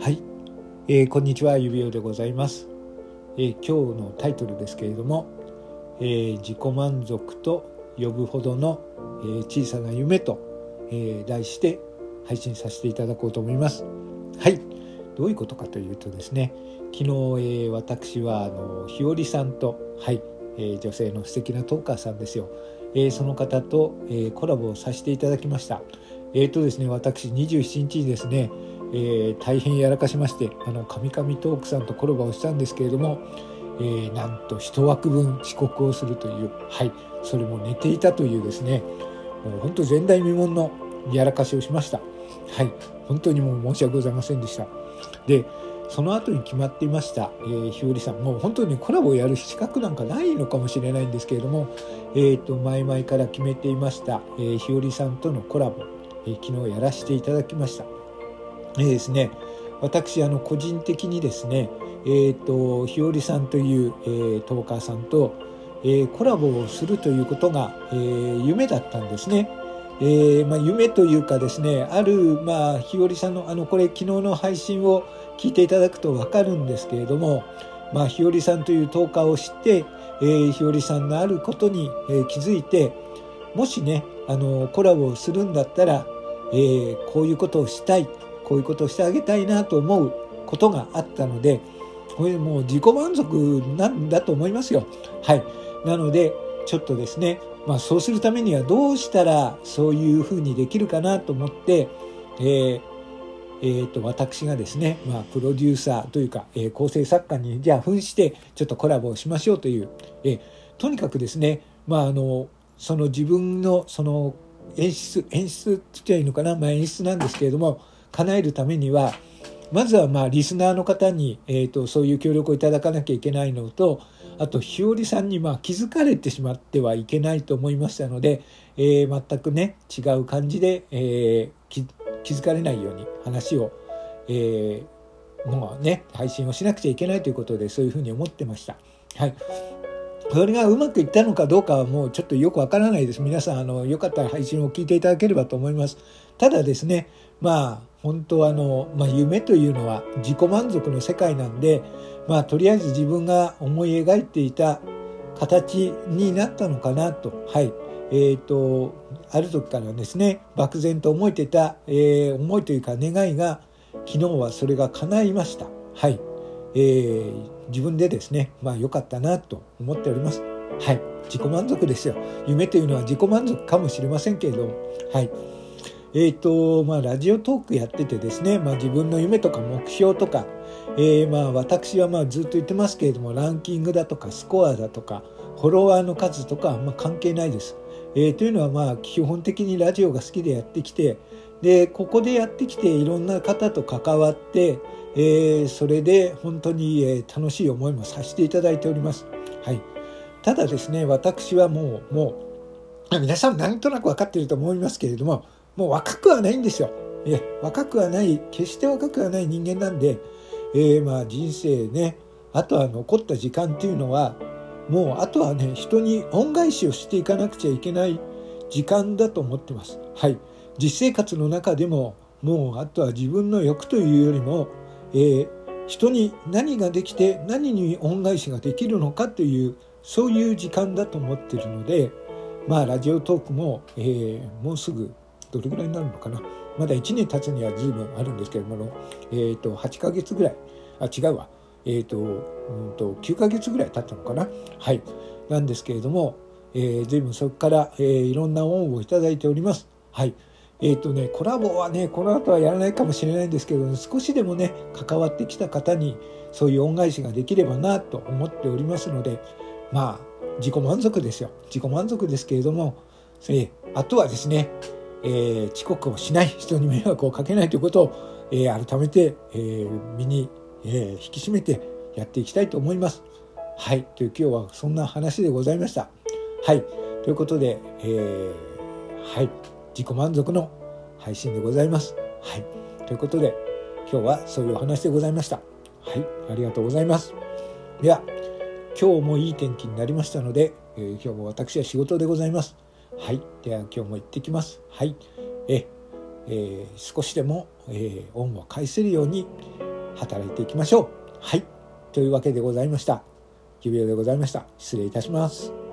はい。えー、こんにちは。指輪でございます、えー、今日のタイトルですけれども、えー、自己満足と呼ぶほどの、え小さな夢と、え題して配信させていただこうと思います。はい。どういうことかというとですね昨日、え私はあの日和さんとはい、え女性の素敵なトーカーさんですよ、えその方と、えコラボをさせていただきました。えっ、とですね私27日にですねえー、大変やらかしましてあのカミカミトークさんとコラボをしたんですけれども、えー、なんと1枠分遅刻をするというはいそれも寝ていたというですねもう本当前代未聞のやらかしをしました。はい本当にもう申し訳ございませんでした。でその後に決まっていました、えー、日和さんもう本当にコラボをやる資格なんかないのかもしれないんですけれども、えーと、前々から決めていました、えー、日和さんとのコラボ、えー、昨日やらせていただきました。えー、ですね私あの個人的にですねえーと、日和さんという、えー、トーカーさんと、えー、コラボをするということが、えー、夢だったんですね。えーまあ、夢というかですねある、まあ、日和さんのあのこれ昨日の配信を聞いていただくと分かるんですけれども、まあ、日和さんというトーカーを知って、えー、日和さんのあることに、えー、気づいてもしねあのコラボをするんだったら、えー、こういうことをしたいこういうことをしてあげたいなと思うことがあったのでこれもう自己満足なんだと思いますよ。はい、なのでちょっとですね、まあ、そうするためにはどうしたらそういうふうにできるかなと思って、えーえーと、私がですね、まあ、プロデューサーというか、えー、構成作家にじゃあ扮してちょっとコラボをしましょうという、えー、とにかくですね、まあ、あのその自分のその演出演出って言っちゃいいのかな、まあ、演出なんですけれども叶えるためにはまずはまあリスナーの方に、えーと、そういう協力をいただかなきゃいけないのとあと日和さんにまあ気づかれてしまってはいけないと思いましたので、えー、全くね違う感じで、えー、気づかれないように話を、えー、もうね配信をしなくちゃいけないということでそういうふうに思ってました。はいそれがうまくいったのかどうかはもうちょっとよくわからないです。皆さん、あの、よかったら配信を聞いていただければと思います。ただですね、まあ、本当はあの、まあ、夢というのは自己満足の世界なんで、まあ、とりあえず自分が思い描いていた形になったのかなと。はい。えーと、ある時からですね漠然と思えてた、えー、思いというか願いが昨日はそれが叶いました。はい、えー、自分でですねまあ良かったなと思っております。はい、自己満足ですよ。夢というのは自己満足かもしれませんけれども、はい。えっ、ー、と、まあ、ラジオトークやっててですね、まあ、自分の夢とか目標とか、えー、まあ、私はまあ、ずっと言ってますけれども、ランキングだとか、スコアだとか、フォロワーの数とかはま関係ないです。えー、というのは、まあ、基本的にラジオが好きでやってきて、で、ここでやってきて、いろんな方と関わって、えー、それで本当に、え楽しい思いもさせていただいております。はい。ただですね、私はもう、もう、皆さん何となく分かっていると思いますけれども、もう若くはないんですよ。え若くはない決して若くはない人間なんで、えー、まあ人生ねあとは残った時間っていうのはもうあとはね人に恩返しをしていかなくちゃいけない時間だと思ってます。はい、実生活の中でももうあとは自分の欲というよりも、えー、人に何ができて何に恩返しができるのかというそういう時間だと思ってるのでまあラジオトークも、えー、もうすぐどれぐらいになるのかな？まだ1年経つには随分あるんですけれども、えーと、8ヶ月ぐらい。あ違うわ。え、ー、と,、うんと9ヶ月ぐらい経ったのかな？はい。なんですけれども、えー、随分そこから、えー、いろんな恩をいただいております。はい。えっ、ー、とねコラボはねこの後はやらないかもしれないんですけど少しでもね関わってきた方にそういう恩返しができればなと思っておりますのでまあ自己満足ですよ。自己満足ですけれども、えー、あとはですねえー、遅刻をしない人に迷惑をかけないということを、えー、改めて、えー、身に、えー、引き締めてやっていきたいと思います。はい。という今日はそんな話でございました。はい。ということで、えー、はい。自己満足の配信でございます。はい。ということで、今日はそういうお話でございました。はい。ありがとうございます。では、今日もいい天気になりましたので、えー、今日も私は仕事でございます。はい。では今日も行ってきます。はい。え、えー、少しでも、えー、恩を返せるように、働いていきましょうはいというわけでございました指輪でございました失礼いたします